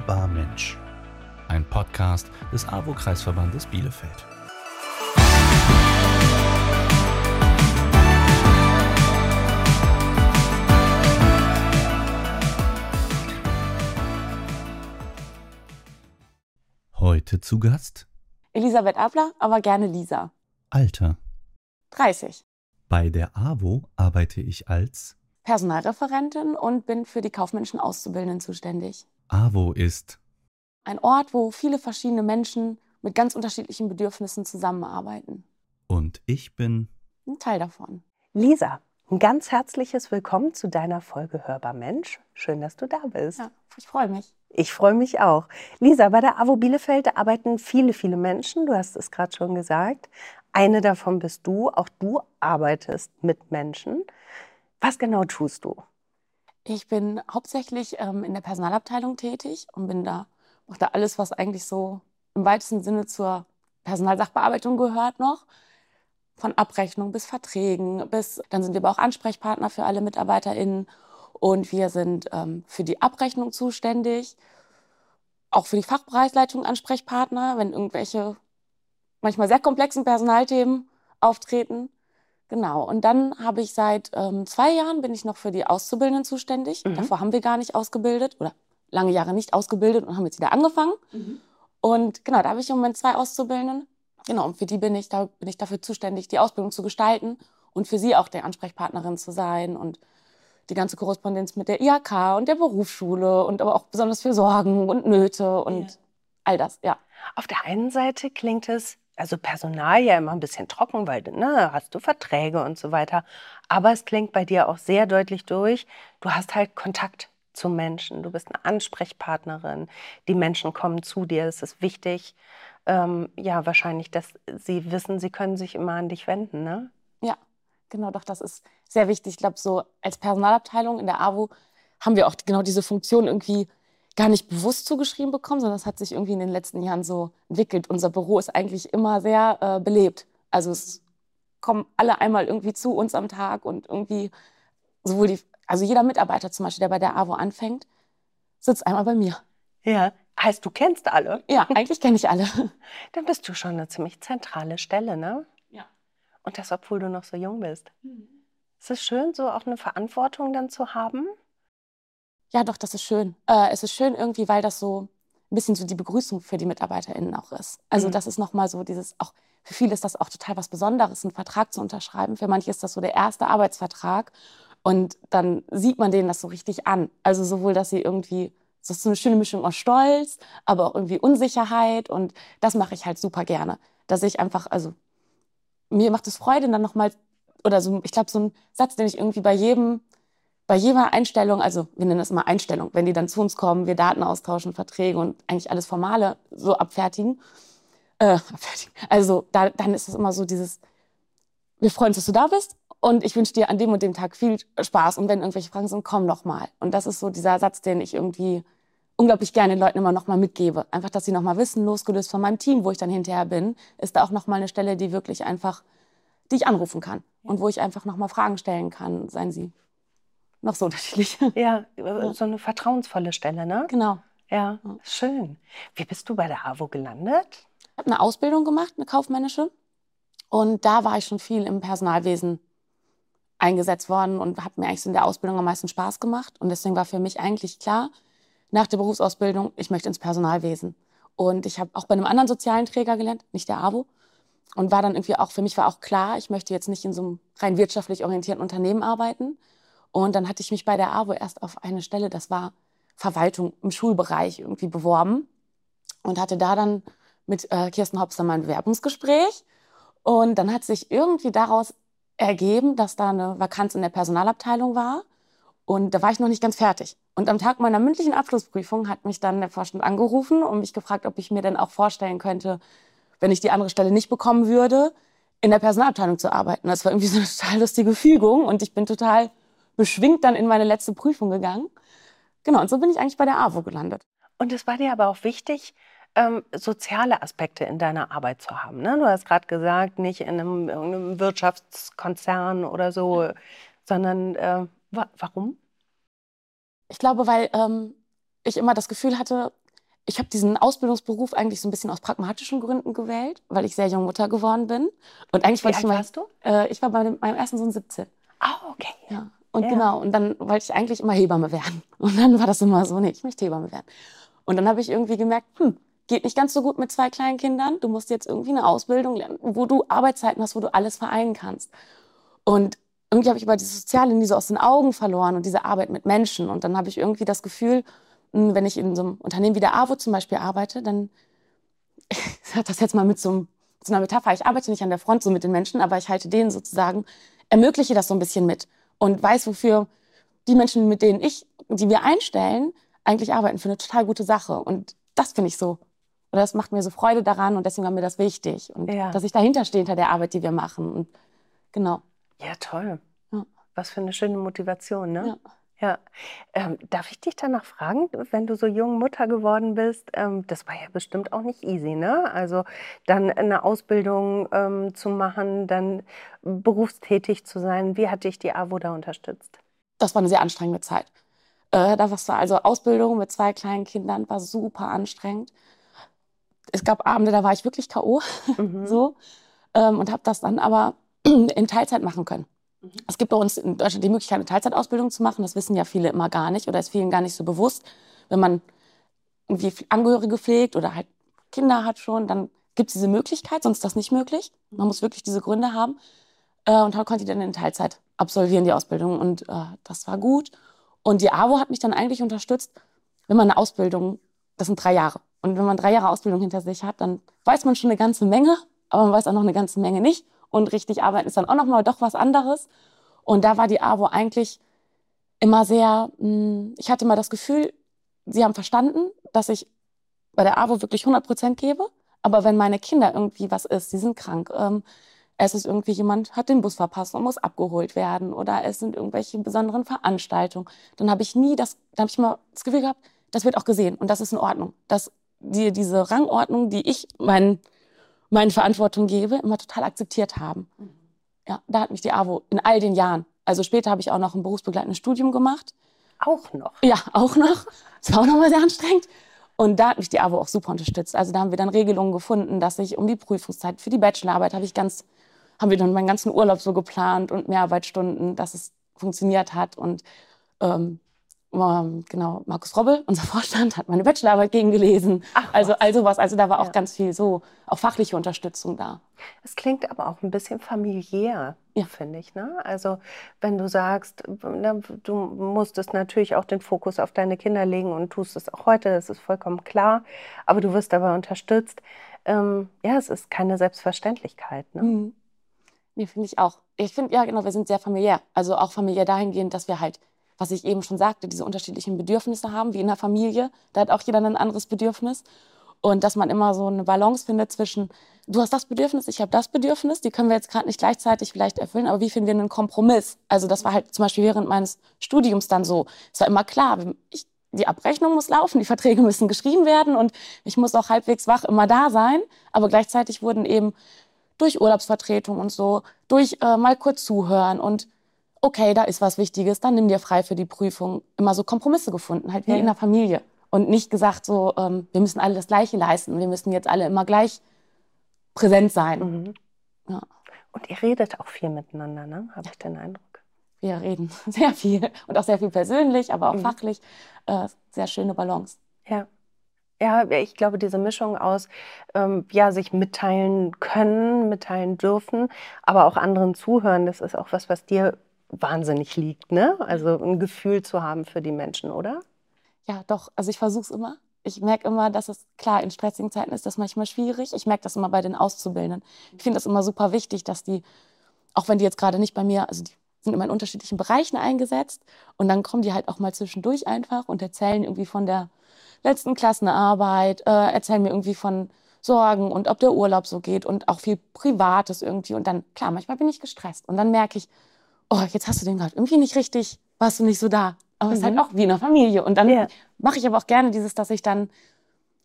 Hörbar Mensch. Ein Podcast des AWO-Kreisverbandes Bielefeld. Heute zu Gast Elisabeth Abler, aber gerne Lisa. Alter. 30. Bei der AWO arbeite ich als Personalreferentin und bin für die kaufmännischen Auszubildenden zuständig. AWO ist Ein Ort, wo viele verschiedene Menschen mit ganz unterschiedlichen Bedürfnissen zusammenarbeiten. und ich bin Ein Teil davon. Lisa, ein ganz herzliches Willkommen zu deiner Folge Hörbar Mensch. Schön, dass du da bist. Ja, ich freue mich. Ich freue mich auch. Lisa, bei der AWO Bielefeld arbeiten viele, viele Menschen. Du hast es gerade schon gesagt. Eine davon bist du. Auch du arbeitest mit Menschen. Was genau tust du? Ich bin hauptsächlich ähm, in der Personalabteilung tätig und bin da, mache da alles, was eigentlich so im weitesten Sinne zur Personalsachbearbeitung gehört noch. Von Abrechnung bis Verträgen, bis dann sind wir aber auch Ansprechpartner für alle MitarbeiterInnen und wir sind ähm, für die Abrechnung zuständig, auch für die Fachbereichsleitung Ansprechpartner, wenn irgendwelche manchmal sehr komplexen Personalthemen auftreten. Genau. Und dann habe ich seit ähm, zwei Jahren bin ich noch für die Auszubildenden zuständig. Mhm. Davor haben wir gar nicht ausgebildet oder lange Jahre nicht ausgebildet und haben jetzt wieder angefangen. Und genau, da habe ich im Moment zwei Auszubildenden. Genau, und für die bin ich, da bin ich dafür zuständig, die Ausbildung zu gestalten und für sie auch der Ansprechpartnerin zu sein und die ganze Korrespondenz mit der IHK und der Berufsschule und aber auch besonders für Sorgen und Nöte und Ja. all das, ja. Auf der einen Seite klingt es, also Personal ja immer ein bisschen trocken, weil ne, hast du Verträge und so weiter. Aber es klingt bei dir auch sehr deutlich durch. Du hast halt Kontakt zu Menschen. Du bist eine Ansprechpartnerin. Die Menschen kommen zu dir. Es ist wichtig, ähm, ja, wahrscheinlich, dass sie wissen, sie können sich immer an dich wenden, ne? Ja, genau, doch, das ist sehr wichtig. Ich glaube, so als Personalabteilung in der AWO haben wir auch genau diese Funktion irgendwie gar nicht bewusst zugeschrieben bekommen, sondern es hat sich irgendwie in den letzten Jahren so entwickelt. Unser Büro ist eigentlich immer sehr äh, belebt. Also es kommen alle einmal irgendwie zu uns am Tag und irgendwie sowohl die, also jeder Mitarbeiter zum Beispiel, der bei der AWO anfängt, sitzt einmal bei mir. Ja. Heißt, du kennst alle? Ja, eigentlich kenne ich alle. Dann bist du schon eine ziemlich zentrale Stelle, ne? Ja. Und das, obwohl du noch so jung bist. Ist es schön, so auch eine Verantwortung dann zu haben? Ja, doch, das ist schön. Äh, es ist schön irgendwie, weil das so ein bisschen so die Begrüßung für die MitarbeiterInnen auch ist. Also Mhm. das ist nochmal so dieses, auch für viele ist das auch total was Besonderes, einen Vertrag zu unterschreiben. Für manche ist das so der erste Arbeitsvertrag. Und dann sieht man denen das so richtig an. Also sowohl, dass sie irgendwie, das ist so eine schöne Mischung aus Stolz, aber auch irgendwie Unsicherheit. Und das mache ich halt super gerne. Dass ich einfach, also mir macht es Freude, dann nochmal, oder so, ich glaube, so ein Satz, den ich irgendwie bei jedem bei jeder Einstellung, also wir nennen das immer Einstellung, wenn die dann zu uns kommen, wir Daten austauschen, Verträge und eigentlich alles Formale so abfertigen, äh, abfertigen. Also da, dann ist es immer so dieses, wir freuen uns, dass du da bist und ich wünsche dir an dem und dem Tag viel Spaß und wenn irgendwelche Fragen sind, komm noch mal. Und das ist so dieser Satz, den ich irgendwie unglaublich gerne den Leuten immer noch mal mitgebe. Einfach, dass sie noch mal wissen, losgelöst von meinem Team, wo ich dann hinterher bin, ist da auch noch mal eine Stelle, die wirklich einfach, die ich anrufen kann und wo ich einfach noch mal Fragen stellen kann, seien sie noch so unterschiedlich. Ja, so eine vertrauensvolle Stelle, ne? Genau. Ja, Ja. schön. Wie bist du bei der AWO gelandet? Ich habe eine Ausbildung gemacht, eine kaufmännische. Und da war ich schon viel im Personalwesen eingesetzt worden und habe mir eigentlich so in der Ausbildung am meisten Spaß gemacht. Und deswegen war für mich eigentlich klar, nach der Berufsausbildung, ich möchte ins Personalwesen. Und ich habe auch bei einem anderen sozialen Träger gelernt, nicht der AWO. Und war dann irgendwie auch, für mich war auch klar, ich möchte jetzt nicht in so einem rein wirtschaftlich orientierten Unternehmen arbeiten. Und dann hatte ich mich bei der AWO erst auf eine Stelle, das war Verwaltung im Schulbereich irgendwie beworben und hatte da dann mit äh, Kirsten Hopster mein Bewerbungsgespräch. Und dann hat sich irgendwie daraus ergeben, dass da eine Vakanz in der Personalabteilung war. Und da war ich noch nicht ganz fertig. Und am Tag meiner mündlichen Abschlussprüfung hat mich dann der Vorstand angerufen und mich gefragt, ob ich mir denn auch vorstellen könnte, wenn ich die andere Stelle nicht bekommen würde, in der Personalabteilung zu arbeiten. Das war irgendwie so eine total lustige Fügung und ich bin total beschwingt dann in meine letzte Prüfung gegangen. Genau, und so bin ich eigentlich bei der AWO gelandet. Und es war dir aber auch wichtig, ähm, soziale Aspekte in deiner Arbeit zu haben. Ne? Du hast gerade gesagt, nicht in einem, irgendeinem Wirtschaftskonzern oder so, sondern äh, wa warum? Ich glaube, weil ähm, ich immer das Gefühl hatte, ich habe diesen Ausbildungsberuf eigentlich so ein bisschen aus pragmatischen Gründen gewählt, weil ich sehr jung Mutter geworden bin. Und eigentlich Wie wollte alt ich mal, warst du? Äh, ich war bei meinem ersten Sohn 17. Ah, okay. Ja. Und Ja. genau, und dann wollte ich eigentlich immer Hebamme werden. Und dann war das immer so, nee, ich möchte Hebamme werden. Und dann habe ich irgendwie gemerkt, hm, geht nicht ganz so gut mit zwei kleinen Kindern. Du musst jetzt irgendwie eine Ausbildung lernen, wo du Arbeitszeiten hast, wo du alles vereinen kannst. Und irgendwie habe ich aber dieses Soziale nie so aus den Augen verloren und diese Arbeit mit Menschen. Und dann habe ich irgendwie das Gefühl, mh, wenn ich in so einem Unternehmen wie der AWO zum Beispiel arbeite, dann, ich sage das jetzt mal mit so, einem, so einer Metapher, ich arbeite nicht an der Front so mit den Menschen, aber ich halte denen sozusagen, ermögliche das so ein bisschen mit und weiß, wofür die Menschen, mit denen ich, die wir einstellen, eigentlich arbeiten für eine total gute Sache. Und das finde ich so. Oder das macht mir so Freude daran und deswegen war mir das wichtig. Und Ja. dass ich dahinter stehe, hinter der Arbeit, die wir machen. Und genau. Ja, toll. Ja. Was für eine schöne Motivation, ne? Ja. Ja. Ähm, darf ich dich danach fragen, wenn du so jung Mutter geworden bist? Ähm, das war ja bestimmt auch nicht easy, ne? Also dann eine Ausbildung ähm, zu machen, dann berufstätig zu sein. Wie hat dich die AWO da unterstützt? Das war eine sehr anstrengende Zeit. Äh, da war's also Ausbildung mit zwei kleinen Kindern war super anstrengend. Es gab Abende, da war ich wirklich K.O. Mhm. so ähm, und habe das dann aber in Teilzeit machen können. Mhm. Es gibt bei uns in Deutschland die Möglichkeit, eine Teilzeitausbildung zu machen. Das wissen ja viele immer gar nicht oder ist vielen gar nicht so bewusst. Wenn man irgendwie Angehörige pflegt oder halt Kinder hat schon, dann gibt es diese Möglichkeit, sonst ist das nicht möglich. Man muss wirklich diese Gründe haben. Äh, und dann konnte ich dann in Teilzeit absolvieren, die Ausbildung. Und äh, das war gut. Und die AWO hat mich dann eigentlich unterstützt, wenn man eine Ausbildung, das sind drei Jahre. Und wenn man drei Jahre Ausbildung hinter sich hat, dann weiß man schon eine ganze Menge, aber man weiß auch noch eine ganze Menge nicht. Und richtig arbeiten ist dann auch noch mal doch was anderes. Und da war die AWO eigentlich immer sehr, mh, ich hatte mal das Gefühl, sie haben verstanden, dass ich bei der AWO wirklich 100 Prozent gebe. Aber wenn meine Kinder irgendwie was ist, sie sind krank, ähm, es ist irgendwie jemand hat den Bus verpasst und muss abgeholt werden oder es sind irgendwelche besonderen Veranstaltungen, dann habe ich nie das, dann habe ich mal das Gefühl gehabt, das wird auch gesehen und das ist in Ordnung, dass die diese Rangordnung, die ich meinen meine Verantwortung gebe, immer total akzeptiert haben. Ja, da hat mich die AWO in all den Jahren. Also später habe ich auch noch ein berufsbegleitendes Studium gemacht. Auch noch. Ja, auch noch. Das war auch noch mal sehr anstrengend. Und da hat mich die AWO auch super unterstützt. Also da haben wir dann Regelungen gefunden, dass ich um die Prüfungszeit für die Bachelorarbeit habe ich ganz, haben wir dann meinen ganzen Urlaub so geplant und Mehrarbeitsstunden, dass es funktioniert hat. Und ähm, genau, Markus Robbel, unser Vorstand, hat meine Bachelorarbeit gegengelesen. Ach, also, was. also was. Also da war auch Ja. ganz viel so, auch fachliche Unterstützung da. Es klingt aber auch ein bisschen familiär, Ja. finde ich. Ne? Also wenn du sagst, du musstest natürlich auch den Fokus auf deine Kinder legen und tust es auch heute, das ist vollkommen klar, aber du wirst dabei unterstützt. Ähm, ja, es ist keine Selbstverständlichkeit. Ne? Mhm. Nee, finde ich auch. Ich finde, ja, genau, wir sind sehr familiär. Also auch familiär dahingehend, dass wir halt, was ich eben schon sagte, diese unterschiedlichen Bedürfnisse haben, wie in der Familie. Da hat auch jeder ein anderes Bedürfnis. Und dass man immer so eine Balance findet zwischen, du hast das Bedürfnis, ich habe das Bedürfnis, die können wir jetzt gerade nicht gleichzeitig vielleicht erfüllen, aber wie finden wir einen Kompromiss? Also das war halt zum Beispiel während meines Studiums dann so. Es war immer klar, ich, die Abrechnung muss laufen, die Verträge müssen geschrieben werden und ich muss auch halbwegs wach immer da sein. Aber gleichzeitig wurden eben durch Urlaubsvertretung und so, durch äh, mal kurz zuhören und okay, da ist was Wichtiges, dann nimm dir frei für die Prüfung. Immer so Kompromisse gefunden, halt wie Ja. in der Familie. Und nicht gesagt so, ähm, wir müssen alle das Gleiche leisten, wir müssen jetzt alle immer gleich präsent sein. Mhm. Ja. Und ihr redet auch viel miteinander, ne? habe ich den Eindruck. Wir reden sehr viel und auch sehr viel persönlich, aber auch Mhm. fachlich. Äh, sehr schöne Balance. Ja. Ja, ich glaube, diese Mischung aus, ähm, ja, sich mitteilen können, mitteilen dürfen, aber auch anderen zuhören, das ist auch was, was dir wahnsinnig liegt, ne? Also ein Gefühl zu haben für die Menschen, oder? Ja, doch. Also ich versuche es immer. Ich merke immer, dass es klar in stressigen Zeiten ist das manchmal schwierig. Ich merke das immer bei den Auszubildenden. Ich finde das immer super wichtig, dass die, auch wenn die jetzt gerade nicht bei mir, also die sind immer in unterschiedlichen Bereichen eingesetzt und dann kommen die halt auch mal zwischendurch einfach und erzählen irgendwie von der letzten Klassenarbeit, äh, erzählen mir irgendwie von Sorgen und ob der Urlaub so geht und auch viel Privates irgendwie. Und dann, klar, manchmal bin ich gestresst und dann merke ich, oh, jetzt hast du den gerade irgendwie nicht richtig, warst du nicht so da. Aber es ist halt Mhm. auch wie in der Familie. Und dann Ja. mache ich aber auch gerne dieses, dass ich dann,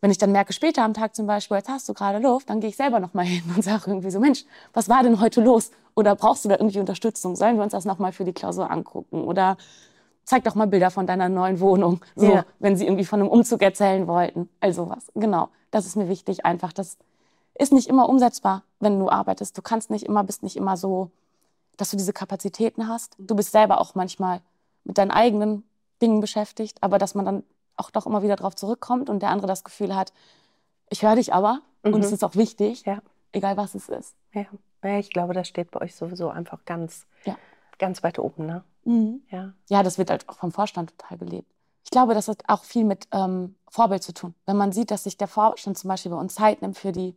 wenn ich dann merke, später am Tag zum Beispiel, jetzt hast du gerade Luft, dann gehe ich selber nochmal hin und sage irgendwie so, Mensch, was war denn heute los? Oder brauchst du da irgendwie Unterstützung? Sollen wir uns das nochmal für die Klausur angucken? Oder zeig doch mal Bilder von deiner neuen Wohnung. So, Ja. wenn sie irgendwie von einem Umzug erzählen wollten. Also was. Genau. Das ist mir wichtig einfach. Das ist nicht immer umsetzbar, wenn du arbeitest. Du kannst nicht immer, bist nicht immer so, dass du diese Kapazitäten hast. Du bist selber auch manchmal mit deinen eigenen Dingen beschäftigt, aber dass man dann auch doch immer wieder drauf zurückkommt und der andere das Gefühl hat, ich höre dich aber Mhm. und es ist auch wichtig, Ja. egal was es ist. Ja. ja, ich glaube, das steht bei euch sowieso einfach ganz, Ja. ganz weit oben, ne? Ja. Ja, das wird halt auch vom Vorstand total gelebt. Ich glaube, das hat auch viel mit ähm, Vorbild zu tun. Wenn man sieht, dass sich der Vorstand zum Beispiel bei uns Zeit nimmt für die,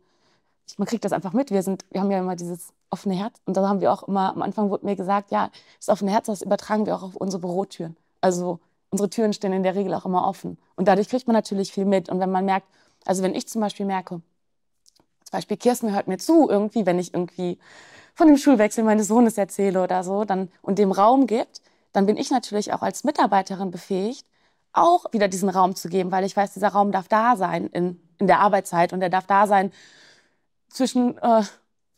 man kriegt das einfach mit. Wir sind, wir haben ja immer dieses offene Herz und da haben wir auch immer, am Anfang wurde mir gesagt, ja, das offene Herz, das übertragen wir auch auf unsere Bürotüren. Also unsere Türen stehen in der Regel auch immer offen. Und dadurch kriegt man natürlich viel mit. Und wenn man merkt, also wenn ich zum Beispiel merke, zum Beispiel Kirsten hört mir zu, irgendwie, wenn ich irgendwie von dem Schulwechsel meines Sohnes erzähle oder so, dann und dem Raum gibt, dann bin ich natürlich auch als Mitarbeiterin befähigt, auch wieder diesen Raum zu geben, weil ich weiß, dieser Raum darf da sein in, in der Arbeitszeit und er darf da sein zwischen äh,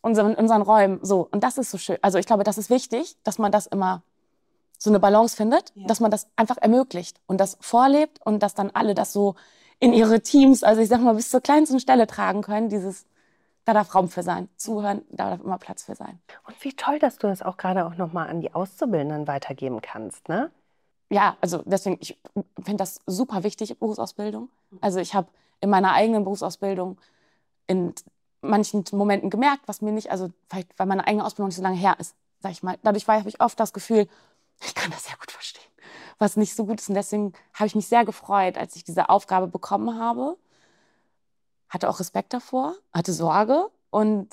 unseren, unseren Räumen. So. Und das ist so schön. Also ich glaube, das ist wichtig, dass man das immer so eine Balance findet, Ja. dass man das einfach ermöglicht und das vorlebt und dass dann alle das so in ihre Teams, also ich sag mal, bis zur kleinsten Stelle tragen können, dieses, da darf Raum für sein. Zuhören, da darf immer Platz für sein. Und wie toll, dass du das auch gerade auch nochmal an die Auszubildenden weitergeben kannst, ne? ja, also deswegen, ich finde das super wichtig, Berufsausbildung. Also ich habe in meiner eigenen Berufsausbildung in manchen Momenten gemerkt, was mir nicht, also vielleicht, weil meine eigene Ausbildung nicht so lange her ist, sag ich mal. Dadurch habe ich oft das Gefühl, ich kann das sehr gut verstehen, was nicht so gut ist. Und deswegen habe ich mich sehr gefreut, als ich diese Aufgabe bekommen habe. Hatte auch Respekt davor, hatte Sorge und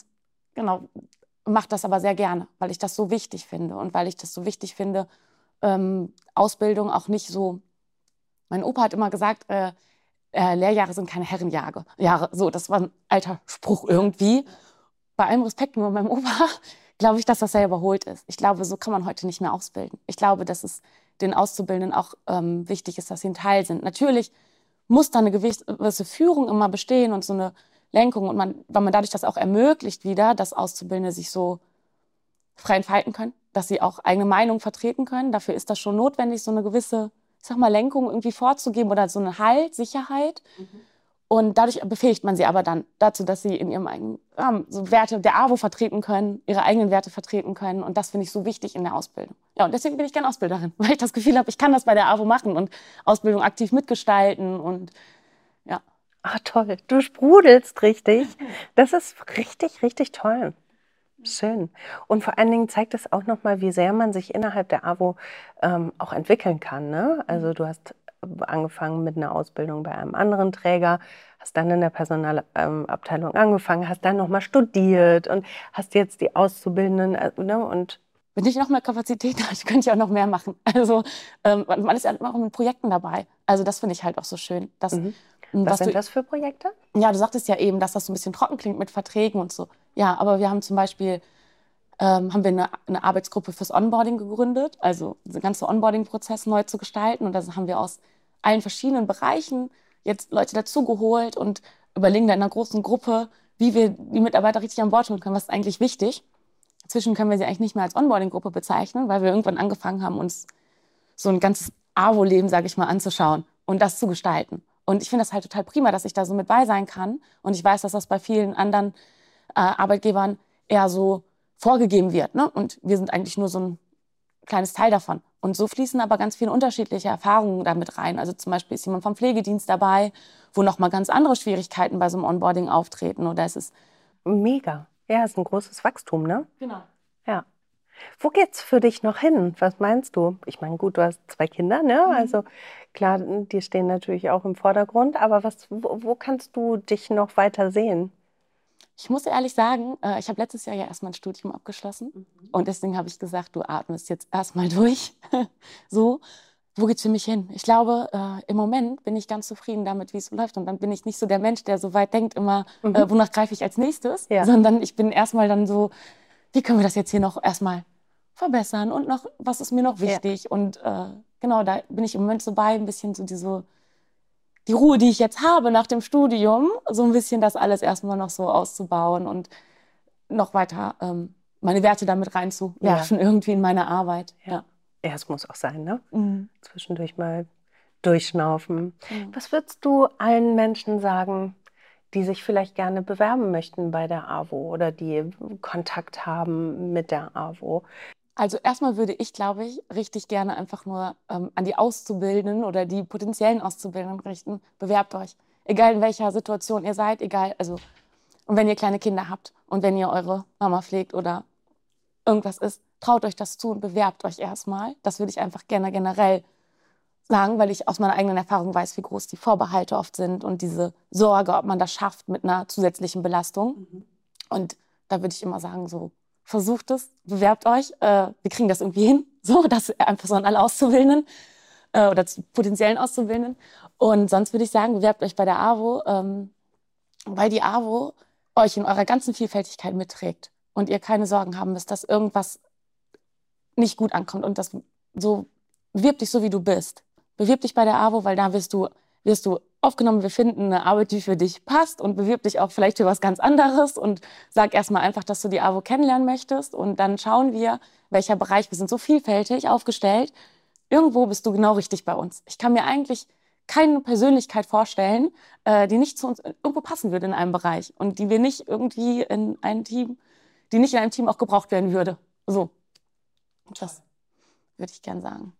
genau, mache das aber sehr gerne, weil ich das so wichtig finde und weil ich das so wichtig finde, ähm, Ausbildung auch nicht so. Mein Opa hat immer gesagt, äh, äh, Lehrjahre sind keine Herrenjahre. Jahre, so, das war ein alter Spruch irgendwie. Bei allem Respekt nur meinem Opa glaube ich, dass das sehr überholt ist. Ich glaube, so kann man heute nicht mehr ausbilden. Ich glaube, dass es den Auszubildenden auch ähm, wichtig ist, dass sie ein Teil sind. Natürlich muss da eine gewisse Führung immer bestehen und so eine Lenkung und man, weil man dadurch das auch ermöglicht wieder, dass Auszubildende sich so frei entfalten können, dass sie auch eigene Meinung vertreten können. Dafür ist das schon notwendig, so eine gewisse, sag mal, Lenkung irgendwie vorzugeben oder so eine Halt, Sicherheit. Und dadurch befähigt man sie aber dann dazu, dass sie in ihrem eigenen Rahmen so Werte der AWO vertreten können, ihre eigenen Werte vertreten können. Und das finde ich so wichtig in der Ausbildung. Ja, und deswegen bin ich gerne Ausbilderin, weil ich das Gefühl habe, ich kann das bei der AWO machen und Ausbildung aktiv mitgestalten und ja. Ah, toll. Du sprudelst richtig. Das ist richtig, richtig toll. Schön. Und vor allen Dingen zeigt es auch nochmal, wie sehr man sich innerhalb der AWO ähm, auch entwickeln kann. Ne? Also du hast angefangen mit einer Ausbildung bei einem anderen Träger, hast dann in der Personalabteilung angefangen, hast dann nochmal studiert und hast jetzt die Auszubildenden äh, ne? und Wenn ich noch mehr Kapazität hatte, könnte ich auch noch mehr machen. Also ähm, man ist ja immer auch mit Projekten dabei. Also das finde ich halt auch so schön. Dass, Mhm. was was sind du, das für Projekte? Ja, du sagtest ja eben, dass das so ein bisschen trocken klingt mit Verträgen und so. Ja, aber wir haben zum Beispiel ähm, haben wir eine, eine Arbeitsgruppe fürs Onboarding gegründet, also den ganzen Onboarding-Prozess neu zu gestalten. Und da haben wir aus allen verschiedenen Bereichen jetzt Leute dazugeholt und überlegen da in einer großen Gruppe, wie wir die Mitarbeiter richtig an Bord holen können. Was ist eigentlich wichtig? Inzwischen können wir sie eigentlich nicht mehr als Onboarding-Gruppe bezeichnen, weil wir irgendwann angefangen haben, uns so ein ganzes AWO-Leben, sage ich mal, anzuschauen und das zu gestalten. Und ich finde das halt total prima, dass ich da so mit bei sein kann. Und ich weiß, dass das bei vielen anderen äh, Arbeitgebern eher so vorgegeben wird. Ne? Und wir sind eigentlich nur so ein kleines Teil davon. Und so fließen aber ganz viele unterschiedliche Erfahrungen damit rein. Also zum Beispiel ist jemand vom Pflegedienst dabei, wo nochmal ganz andere Schwierigkeiten bei so einem Onboarding auftreten. Oder es ist Mega. Ja, ist ein großes Wachstum, ne? genau. Ja. Wo geht's für dich noch hin? Was meinst du? Ich meine, gut, du hast zwei Kinder, ne? Also klar, die stehen natürlich auch im Vordergrund, aber was, wo, wo kannst du dich noch weiter sehen? Ich muss ehrlich sagen, äh, ich habe letztes Jahr ja erstmal ein Studium abgeschlossen. Und deswegen habe ich gesagt, du atmest jetzt erstmal durch. so, wo geht's für mich hin? Ich glaube, äh, im Moment bin ich ganz zufrieden damit, wie es läuft. Und dann bin ich nicht so der Mensch, der so weit denkt, immer, Mhm. äh, wonach greife ich als nächstes, Ja. sondern ich bin erstmal dann so, wie können wir das jetzt hier noch erstmal verbessern und noch, was ist mir noch Ja. wichtig? Und äh, genau, da bin ich im Moment so bei, ein bisschen so diese, die Ruhe, die ich jetzt habe nach dem Studium, so ein bisschen das alles erstmal noch so auszubauen und noch weiter ähm, meine Werte damit reinzuwerfen, irgendwie in meine Arbeit. Ja. Ja. Ja, es muss auch sein, ne? Mhm. Zwischendurch mal durchschnaufen. Mhm. Was würdest du allen Menschen sagen, die sich vielleicht gerne bewerben möchten bei der AWO oder die Kontakt haben mit der AWO? Also erstmal würde ich, glaube ich, richtig gerne einfach nur ähm, an die Auszubildenden oder die potenziellen Auszubildenden richten. Bewerbt euch. Egal in welcher Situation ihr seid, egal, also und wenn ihr kleine Kinder habt und wenn ihr eure Mama pflegt oder irgendwas ist, traut euch das zu und bewerbt euch erstmal. Das würde ich einfach gerne generell sagen, weil ich aus meiner eigenen Erfahrung weiß, wie groß die Vorbehalte oft sind und diese Sorge, ob man das schafft mit einer zusätzlichen Belastung. Mhm. Und da würde ich immer sagen, so versucht es, bewerbt euch, äh, wir kriegen das irgendwie hin, so, das einfach so an alle Auszubildenden äh, oder potenziellen Auszubildenden. Und sonst würde ich sagen, bewerbt euch bei der AWO, ähm, weil die AWO euch in eurer ganzen Vielfältigkeit mitträgt und ihr keine Sorgen haben müsst, dass irgendwas nicht gut ankommt und das so bewirb dich so wie du bist. Bewirb dich bei der AWO, weil da wirst du wirst du aufgenommen, wir finden eine Arbeit, die für dich passt und bewirb dich auch vielleicht für was ganz anderes und sag erstmal einfach, dass du die AWO kennenlernen möchtest und dann schauen wir, welcher Bereich, wir sind so vielfältig aufgestellt, irgendwo bist du genau richtig bei uns. Ich kann mir eigentlich keine Persönlichkeit vorstellen, äh, die nicht zu uns irgendwo passen würde in einem Bereich und die wir nicht irgendwie in ein Team, die nicht in einem Team auch gebraucht werden würde. So. Das würde ich gern sagen.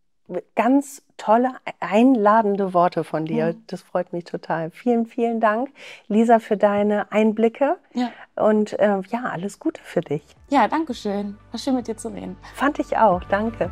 Ganz tolle, einladende Worte von dir. Mhm. Das freut mich total. Vielen, vielen Dank, Lisa, für deine Einblicke. Ja. Und äh, ja, alles Gute für dich. Ja, danke schön. War schön mit dir zu reden. Fand ich auch. Danke.